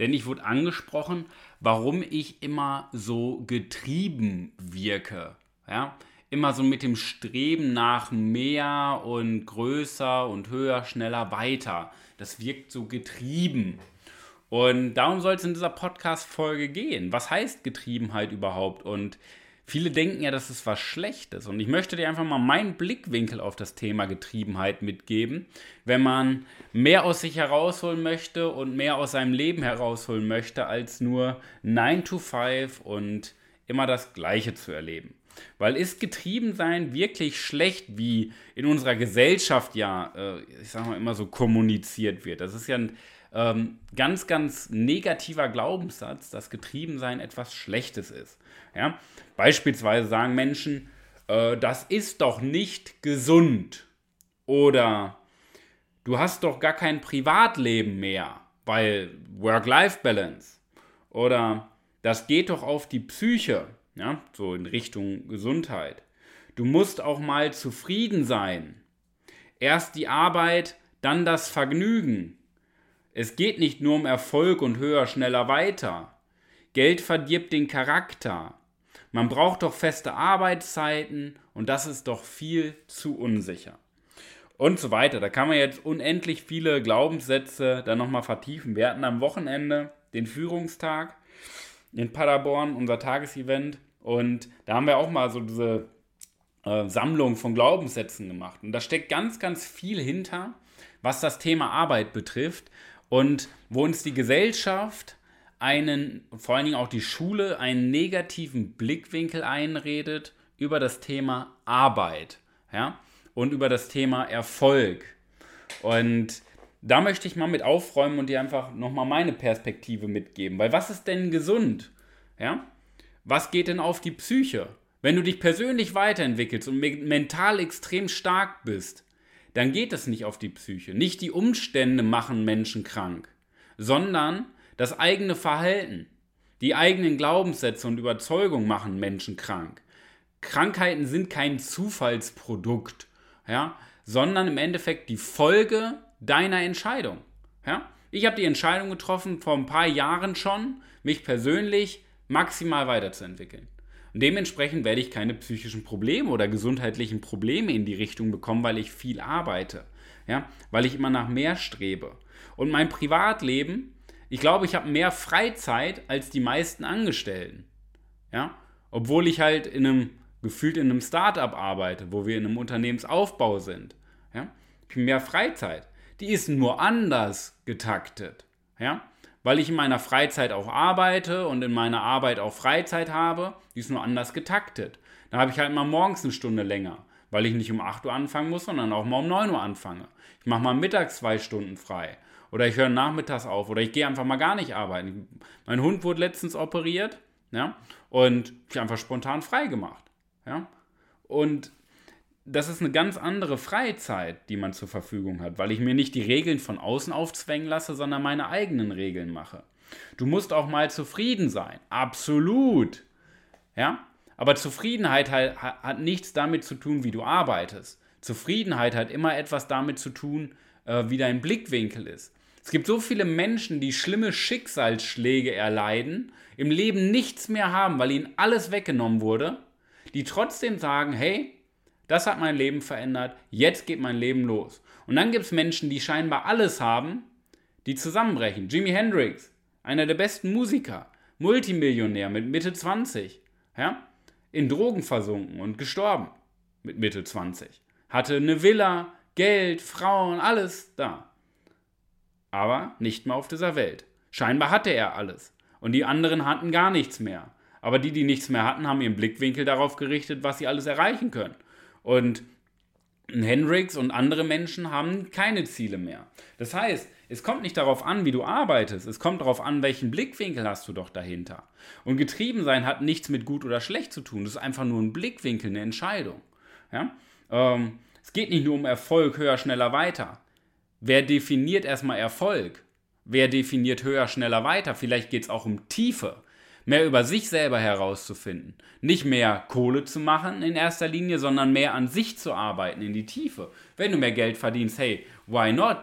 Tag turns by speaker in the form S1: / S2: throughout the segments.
S1: denn ich wurde angesprochen, warum ich immer so getrieben wirke. Ja? Immer so mit dem Streben nach mehr und größer und höher, schneller, weiter. Das wirkt so getrieben. Und darum soll es in dieser Podcast-Folge gehen. Was heißt Getriebenheit überhaupt? Und Viele denken ja, das ist was Schlechtes. Und ich möchte dir einfach mal meinen Blickwinkel auf das Thema Getriebenheit mitgeben. Wenn man mehr aus sich herausholen möchte und mehr aus seinem Leben herausholen möchte, als nur 9 to 5 und immer das Gleiche zu erleben. Weil ist Getriebensein wirklich schlecht, wie in unserer Gesellschaft ja, äh, ich sag mal, immer so kommuniziert wird? Das ist ja ein ähm, ganz, ganz negativer Glaubenssatz, dass Getriebensein etwas Schlechtes ist. Ja? Beispielsweise sagen Menschen, äh, das ist doch nicht gesund. Oder du hast doch gar kein Privatleben mehr, weil Work-Life-Balance. Oder das geht doch auf die Psyche, ja? so in Richtung Gesundheit. Du musst auch mal zufrieden sein. Erst die Arbeit, dann das Vergnügen. Es geht nicht nur um Erfolg und höher, schneller, weiter. Geld verdirbt den Charakter. Man braucht doch feste Arbeitszeiten und das ist doch viel zu unsicher. Und so weiter. Da kann man jetzt unendlich viele Glaubenssätze dann nochmal vertiefen. Wir hatten am Wochenende den Führungstag in Paderborn, unser Tagesevent. Und da haben wir auch mal so diese äh, Sammlung von Glaubenssätzen gemacht. Und da steckt ganz, ganz viel hinter, was das Thema Arbeit betrifft und wo uns die Gesellschaft einen, vor allen Dingen auch die Schule, einen negativen Blickwinkel einredet über das Thema Arbeit ja, und über das Thema Erfolg. Und da möchte ich mal mit aufräumen und dir einfach nochmal meine Perspektive mitgeben. Weil was ist denn gesund? Ja? Was geht denn auf die Psyche? Wenn du dich persönlich weiterentwickelst und mental extrem stark bist, dann geht es nicht auf die Psyche. Nicht die Umstände machen Menschen krank, sondern das eigene Verhalten. Die eigenen Glaubenssätze und Überzeugungen machen Menschen krank. Krankheiten sind kein Zufallsprodukt, ja, sondern im Endeffekt die Folge deiner Entscheidung. Ja? Ich habe die Entscheidung getroffen, vor ein paar Jahren schon, mich persönlich maximal weiterzuentwickeln. Und dementsprechend werde ich keine psychischen Probleme oder gesundheitlichen Probleme in die Richtung bekommen, weil ich viel arbeite. Ja? Weil ich immer nach mehr strebe. Und mein Privatleben, ich glaube, ich habe mehr Freizeit als die meisten Angestellten. Ja? Obwohl ich halt in einem, gefühlt in einem Startup arbeite, wo wir in einem Unternehmensaufbau sind. Ja? Ich habe mehr Freizeit. Die ist nur anders getaktet. Ja? Weil ich in meiner Freizeit auch arbeite und in meiner Arbeit auch Freizeit habe, die ist nur anders getaktet. Da habe ich halt mal morgens eine Stunde länger, weil ich nicht um 8 Uhr anfangen muss, sondern auch mal um 9 Uhr anfange. Ich mache mal mittags zwei Stunden frei. Oder ich höre nachmittags auf. Oder ich gehe einfach mal gar nicht arbeiten. Mein Hund wurde letztens operiert. Ja, und ich einfach spontan frei gemacht. Ja, und das ist eine ganz andere Freizeit, die man zur Verfügung hat, weil ich mir nicht die Regeln von außen aufzwängen lasse, sondern meine eigenen Regeln mache. Du musst auch mal zufrieden sein. Absolut. Ja? Aber Zufriedenheit hat, hat nichts damit zu tun, wie du arbeitest. Zufriedenheit hat immer etwas damit zu tun, äh, wie dein Blickwinkel ist. Es gibt so viele Menschen, die schlimme Schicksalsschläge erleiden, im Leben nichts mehr haben, weil ihnen alles weggenommen wurde, die trotzdem sagen, hey, das hat mein Leben verändert. Jetzt geht mein Leben los. Und dann gibt es Menschen, die scheinbar alles haben, die zusammenbrechen. Jimi Hendrix, einer der besten Musiker, Multimillionär mit Mitte 20, ja, in Drogen versunken und gestorben mit Mitte 20. Hatte eine Villa, Geld, Frauen, alles da. Aber nicht mehr auf dieser Welt. Scheinbar hatte er alles. Und die anderen hatten gar nichts mehr. Aber die, die nichts mehr hatten, haben ihren Blickwinkel darauf gerichtet, was sie alles erreichen können. Und Hendrix und andere Menschen haben keine Ziele mehr. Das heißt, Es kommt nicht darauf an, wie du arbeitest. Es kommt darauf an, welchen Blickwinkel hast du doch dahinter. Und getrieben sein hat nichts mit gut oder schlecht zu tun. Das ist einfach nur ein Blickwinkel, eine Entscheidung. Ja? Ähm, es geht nicht nur um Erfolg, höher, schneller, weiter. Wer definiert erstmal Erfolg? Wer definiert höher, schneller, weiter? Vielleicht geht es auch um Tiefe mehr über sich selber herauszufinden. Nicht mehr Kohle zu machen in erster Linie, sondern mehr an sich zu arbeiten, in die Tiefe. Wenn du mehr Geld verdienst, hey, why not?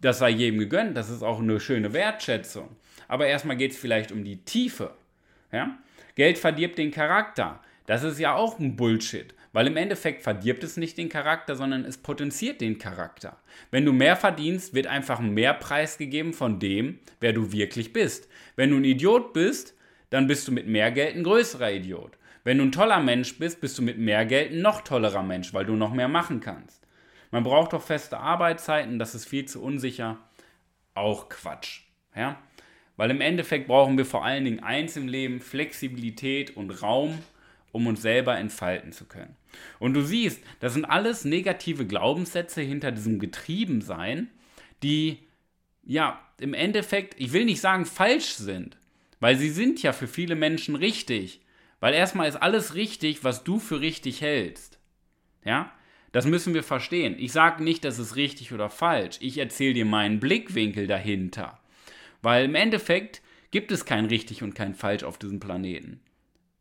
S1: Das sei jedem gegönnt, das ist auch eine schöne Wertschätzung. Aber erstmal geht es vielleicht um die Tiefe. Ja? Geld verdirbt den Charakter. Das ist ja auch ein Bullshit, weil im Endeffekt verdirbt es nicht den Charakter, sondern es potenziert den Charakter. Wenn du mehr verdienst, wird einfach mehr Preis gegeben von dem, wer du wirklich bist. Wenn du ein Idiot bist, dann bist du mit mehr Geld ein größerer Idiot. Wenn du ein toller Mensch bist, bist du mit mehr Geld ein noch tollerer Mensch, weil du noch mehr machen kannst. Man braucht doch feste Arbeitszeiten, das ist viel zu unsicher. Auch Quatsch. Ja? Weil im Endeffekt brauchen wir vor allen Dingen eins im Leben, Flexibilität und Raum, um uns selber entfalten zu können. Und du siehst, das sind alles negative Glaubenssätze hinter diesem Getriebensein, die ja im Endeffekt, ich will nicht sagen falsch sind, weil sie sind ja für viele Menschen richtig. Weil erstmal ist alles richtig, was du für richtig hältst. Ja? Das müssen wir verstehen. Ich sage nicht, das ist richtig oder falsch. Ich erzähle dir meinen Blickwinkel dahinter. Weil im Endeffekt gibt es kein richtig und kein falsch auf diesem Planeten.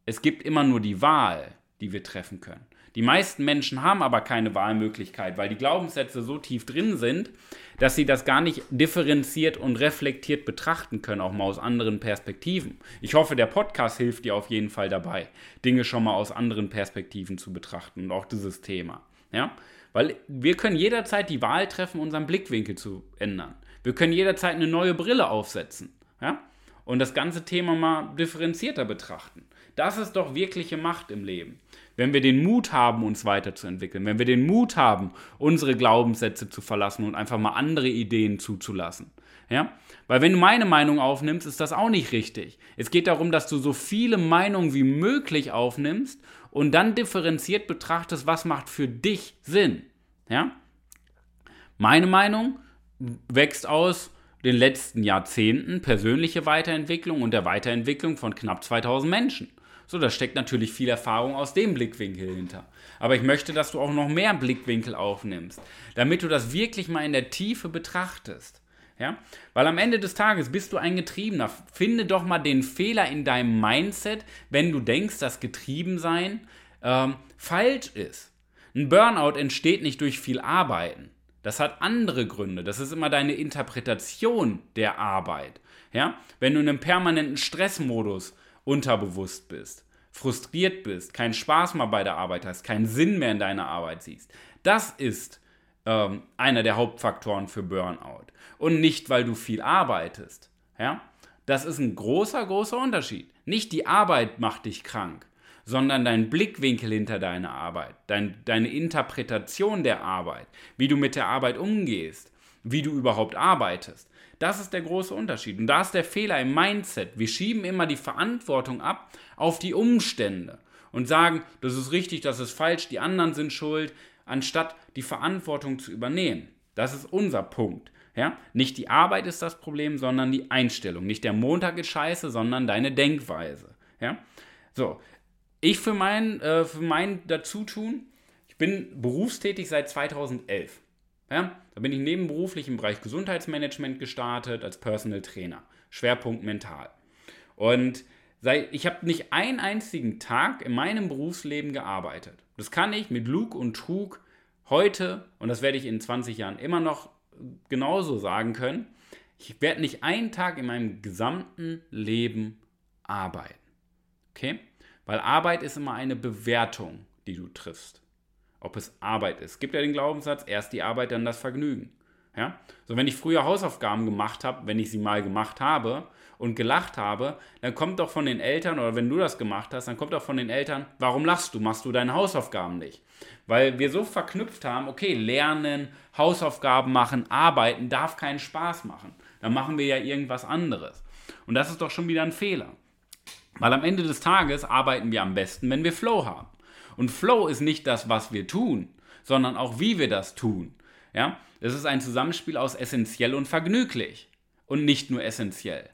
S1: Es gibt immer nur die Wahl, die wir treffen können. Die meisten Menschen haben aber keine Wahlmöglichkeit, weil die Glaubenssätze so tief drin sind, dass sie das gar nicht differenziert und reflektiert betrachten können, auch mal aus anderen Perspektiven. Ich hoffe, der Podcast hilft dir auf jeden Fall dabei, Dinge schon mal aus anderen Perspektiven zu betrachten und auch dieses Thema. Ja? Weil wir können jederzeit die Wahl treffen, unseren Blickwinkel zu ändern. Wir können jederzeit eine neue Brille aufsetzen. Ja? Und das ganze Thema mal differenzierter betrachten. Das ist doch wirkliche Macht im Leben. Wenn wir den Mut haben, uns weiterzuentwickeln, wenn wir den Mut haben, unsere Glaubenssätze zu verlassen und einfach mal andere Ideen zuzulassen. Ja? Weil wenn du meine Meinung aufnimmst, ist das auch nicht richtig. Es geht darum, dass du so viele Meinungen wie möglich aufnimmst und dann differenziert betrachtest, was macht für dich Sinn. Ja? Meine Meinung wächst aus den letzten Jahrzehnten persönliche Weiterentwicklung und der Weiterentwicklung von knapp 2000 Menschen. So, da steckt natürlich viel Erfahrung aus dem Blickwinkel hinter. Aber ich möchte, dass du auch noch mehr Blickwinkel aufnimmst, damit du das wirklich mal in der Tiefe betrachtest. Ja? Weil am Ende des Tages bist du ein Getriebener. Finde doch mal den Fehler in deinem Mindset, wenn du denkst, dass Getriebensein ähm, falsch ist. Ein Burnout entsteht nicht durch viel Arbeiten. Das hat andere Gründe. Das ist immer deine Interpretation der Arbeit. Ja? Wenn du in einem permanenten Stressmodus unterbewusst bist, frustriert bist, keinen Spaß mehr bei der Arbeit hast, keinen Sinn mehr in deiner Arbeit siehst. Das ist ähm, einer der Hauptfaktoren für Burnout. Und nicht, weil du viel arbeitest. Ja? Das ist ein großer, großer Unterschied. Nicht die Arbeit macht dich krank, sondern dein Blickwinkel hinter deiner Arbeit, dein, deine Interpretation der Arbeit, wie du mit der Arbeit umgehst, wie du überhaupt arbeitest. Das ist der große Unterschied. Und da ist der Fehler im Mindset. Wir schieben immer die Verantwortung ab auf die Umstände und sagen, das ist richtig, das ist falsch, die anderen sind schuld, anstatt die Verantwortung zu übernehmen. Das ist unser Punkt. Ja? Nicht die Arbeit ist das Problem, sondern die Einstellung. Nicht der Montag ist scheiße, sondern deine Denkweise. Ja? So, ich für mein, äh, für mein Dazutun, ich bin berufstätig seit 2011. Ja? Da bin ich nebenberuflich im Bereich Gesundheitsmanagement gestartet als Personal Trainer. Schwerpunkt mental. Und ich habe nicht einen einzigen Tag in meinem Berufsleben gearbeitet. Das kann ich mit Lug und Trug heute, und das werde ich in 20 Jahren immer noch genauso sagen können, ich werde nicht einen Tag in meinem gesamten Leben arbeiten. Okay? Weil Arbeit ist immer eine Bewertung, die du triffst ob es Arbeit ist. Gibt ja den Glaubenssatz, erst die Arbeit, dann das Vergnügen. Ja? So, wenn ich früher Hausaufgaben gemacht habe, wenn ich sie mal gemacht habe und gelacht habe, dann kommt doch von den Eltern, oder wenn du das gemacht hast, dann kommt doch von den Eltern, warum lachst du? Machst du deine Hausaufgaben nicht? Weil wir so verknüpft haben, okay, lernen, Hausaufgaben machen, arbeiten darf keinen Spaß machen. Dann machen wir ja irgendwas anderes. Und das ist doch schon wieder ein Fehler. Weil am Ende des Tages arbeiten wir am besten, wenn wir Flow haben. Und Flow ist nicht das, was wir tun, sondern auch wie wir das tun. Ja? Es ist ein Zusammenspiel aus essentiell und vergnüglich. Und nicht nur essentiell.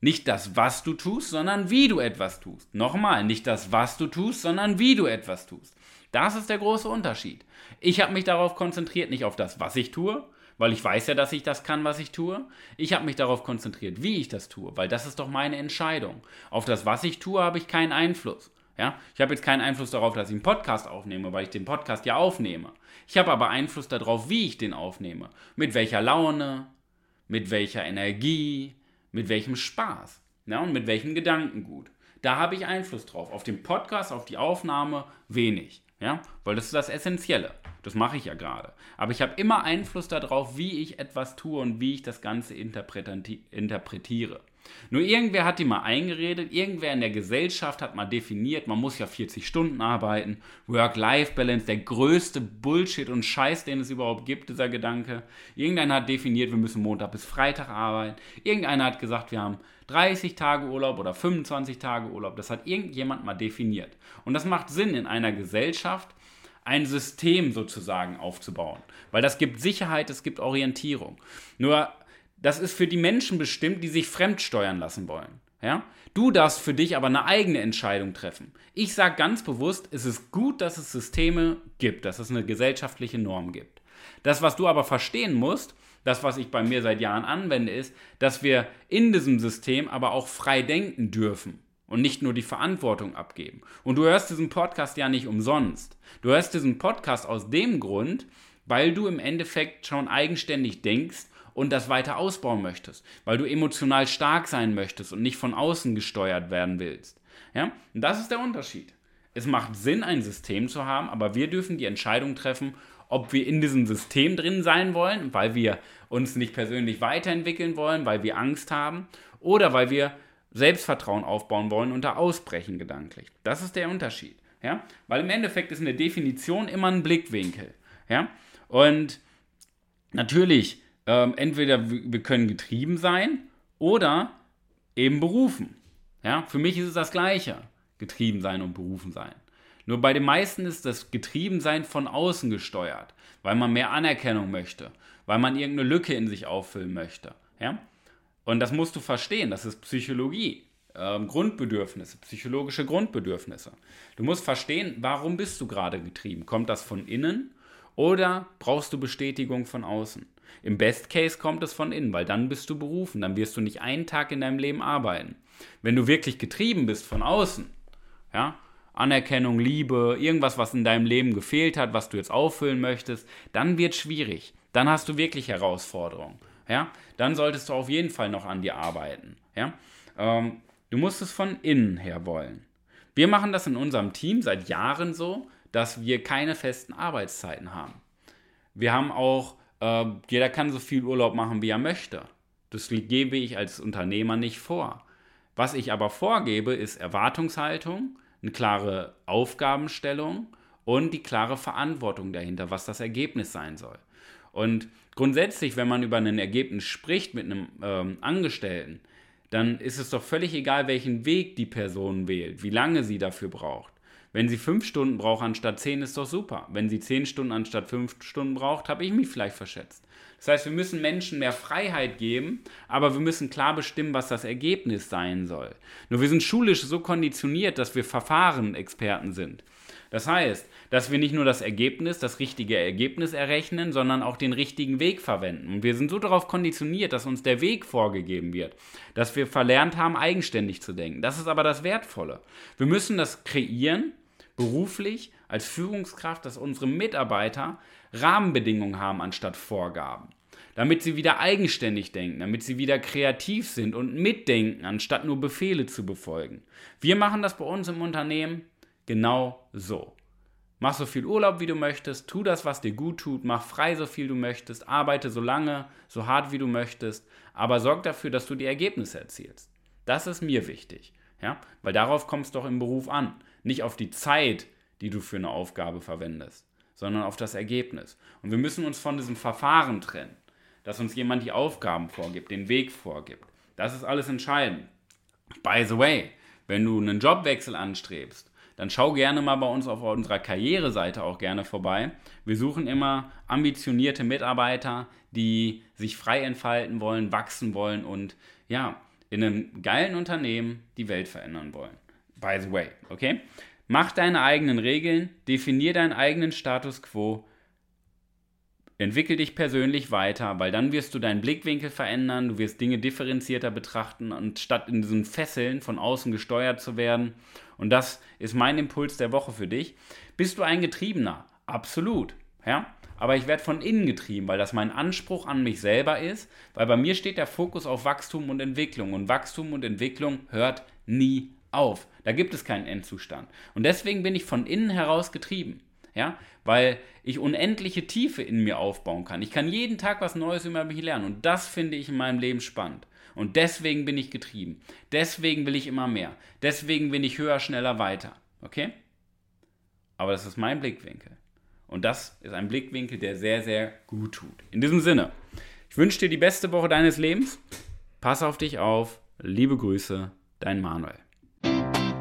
S1: Nicht das, was du tust, sondern wie du etwas tust. Nochmal, nicht das, was du tust, sondern wie du etwas tust. Das ist der große Unterschied. Ich habe mich darauf konzentriert, nicht auf das, was ich tue, weil ich weiß ja, dass ich das kann, was ich tue. Ich habe mich darauf konzentriert, wie ich das tue, weil das ist doch meine Entscheidung. Auf das, was ich tue, habe ich keinen Einfluss. Ja? Ich habe jetzt keinen Einfluss darauf, dass ich einen Podcast aufnehme, weil ich den Podcast ja aufnehme. Ich habe aber Einfluss darauf, wie ich den aufnehme. Mit welcher Laune, mit welcher Energie, mit welchem Spaß ja, und mit welchem Gedankengut. Da habe ich Einfluss drauf. Auf den Podcast, auf die Aufnahme wenig. Ja, weil das ist das Essentielle. Das mache ich ja gerade. Aber ich habe immer Einfluss darauf, wie ich etwas tue und wie ich das Ganze interpretiere. Nur irgendwer hat die mal eingeredet, irgendwer in der Gesellschaft hat mal definiert, man muss ja 40 Stunden arbeiten, Work-Life-Balance, der größte Bullshit und Scheiß, den es überhaupt gibt, dieser Gedanke. Irgendeiner hat definiert, wir müssen Montag bis Freitag arbeiten. Irgendeiner hat gesagt, wir haben 30 Tage Urlaub oder 25 Tage Urlaub. Das hat irgendjemand mal definiert. Und das macht Sinn in einer Gesellschaft, ein System sozusagen aufzubauen. Weil das gibt Sicherheit, es gibt Orientierung. Nur das ist für die Menschen bestimmt, die sich fremdsteuern lassen wollen. Ja? Du darfst für dich aber eine eigene Entscheidung treffen. Ich sage ganz bewusst, es ist gut, dass es Systeme gibt, dass es eine gesellschaftliche Norm gibt. Das, was du aber verstehen musst, das, was ich bei mir seit Jahren anwende, ist, dass wir in diesem System aber auch frei denken dürfen und nicht nur die Verantwortung abgeben. Und du hörst diesen Podcast ja nicht umsonst. Du hörst diesen Podcast aus dem Grund, weil du im Endeffekt schon eigenständig denkst und das weiter ausbauen möchtest, weil du emotional stark sein möchtest und nicht von außen gesteuert werden willst. Ja? Und das ist der Unterschied. Es macht Sinn, ein System zu haben, aber wir dürfen die Entscheidung treffen, ob wir in diesem System drin sein wollen, weil wir uns nicht persönlich weiterentwickeln wollen, weil wir Angst haben oder weil wir Selbstvertrauen aufbauen wollen und da ausbrechen gedanklich. Das ist der Unterschied. Ja? Weil im Endeffekt ist eine Definition immer ein Blickwinkel. Ja? Und natürlich ähm, entweder wir können getrieben sein oder eben berufen. Ja, für mich ist es das Gleiche, getrieben sein und berufen sein. Nur bei den meisten ist das Getriebensein von außen gesteuert, weil man mehr Anerkennung möchte, weil man irgendeine Lücke in sich auffüllen möchte. Ja? Und das musst du verstehen, das ist Psychologie, ähm, Grundbedürfnisse, psychologische Grundbedürfnisse. Du musst verstehen, warum bist du gerade getrieben? Kommt das von innen oder brauchst du Bestätigung von außen? Im Best Case kommt es von innen, weil dann bist du berufen, dann wirst du nicht einen Tag in deinem Leben arbeiten. Wenn du wirklich getrieben bist von außen, ja, Anerkennung, Liebe, irgendwas, was in deinem Leben gefehlt hat, was du jetzt auffüllen möchtest, dann wird schwierig. Dann hast du wirklich Herausforderungen. Ja? Dann solltest du auf jeden Fall noch an dir arbeiten. Ja? Ähm, du musst es von innen her wollen. Wir machen das in unserem Team seit Jahren so, dass wir keine festen Arbeitszeiten haben. Wir haben auch äh, jeder kann so viel Urlaub machen, wie er möchte. Das gebe ich als Unternehmer nicht vor. Was ich aber vorgebe, ist Erwartungshaltung, eine klare Aufgabenstellung und die klare Verantwortung dahinter, was das Ergebnis sein soll. Und grundsätzlich, wenn man über ein Ergebnis spricht mit einem ähm, Angestellten, dann ist es doch völlig egal, welchen Weg die Person wählt, wie lange sie dafür braucht. Wenn sie fünf Stunden braucht anstatt zehn, ist doch super. Wenn sie zehn Stunden anstatt fünf Stunden braucht, habe ich mich vielleicht verschätzt. Das heißt, wir müssen Menschen mehr Freiheit geben, aber wir müssen klar bestimmen, was das Ergebnis sein soll. Nur wir sind schulisch so konditioniert, dass wir Verfahrenexperten sind. Das heißt, dass wir nicht nur das Ergebnis, das richtige Ergebnis errechnen, sondern auch den richtigen Weg verwenden. Und wir sind so darauf konditioniert, dass uns der Weg vorgegeben wird, dass wir verlernt haben, eigenständig zu denken. Das ist aber das Wertvolle. Wir müssen das kreieren, beruflich, als Führungskraft, dass unsere Mitarbeiter Rahmenbedingungen haben anstatt Vorgaben. Damit sie wieder eigenständig denken, damit sie wieder kreativ sind und mitdenken, anstatt nur Befehle zu befolgen. Wir machen das bei uns im Unternehmen genau so. Mach so viel Urlaub, wie du möchtest, tu das, was dir gut tut, mach frei so viel du möchtest, arbeite so lange, so hart wie du möchtest, aber sorg dafür, dass du die Ergebnisse erzielst. Das ist mir wichtig, ja, weil darauf kommt es doch im Beruf an nicht auf die Zeit, die du für eine Aufgabe verwendest, sondern auf das Ergebnis. Und wir müssen uns von diesem Verfahren trennen, dass uns jemand die Aufgaben vorgibt, den Weg vorgibt. Das ist alles entscheidend. By the way, wenn du einen Jobwechsel anstrebst, dann schau gerne mal bei uns auf unserer Karriereseite auch gerne vorbei. Wir suchen immer ambitionierte Mitarbeiter, die sich frei entfalten wollen, wachsen wollen und ja, in einem geilen Unternehmen die Welt verändern wollen. By the way, okay? Mach deine eigenen Regeln, definier deinen eigenen Status quo, entwickel dich persönlich weiter, weil dann wirst du deinen Blickwinkel verändern, du wirst Dinge differenzierter betrachten, anstatt in diesen Fesseln von außen gesteuert zu werden. Und das ist mein Impuls der Woche für dich. Bist du ein Getriebener? Absolut. Ja? Aber ich werde von innen getrieben, weil das mein Anspruch an mich selber ist, weil bei mir steht der Fokus auf Wachstum und Entwicklung. Und Wachstum und Entwicklung hört nie auf. Da gibt es keinen Endzustand. Und deswegen bin ich von innen heraus getrieben. Ja, weil ich unendliche Tiefe in mir aufbauen kann. Ich kann jeden Tag was Neues über mich lernen und das finde ich in meinem Leben spannend. Und deswegen bin ich getrieben. Deswegen will ich immer mehr. Deswegen bin ich höher, schneller, weiter. Okay? Aber das ist mein Blickwinkel. Und das ist ein Blickwinkel, der sehr, sehr gut tut. In diesem Sinne, ich wünsche dir die beste Woche deines Lebens. Pass auf dich auf. Liebe Grüße, dein Manuel.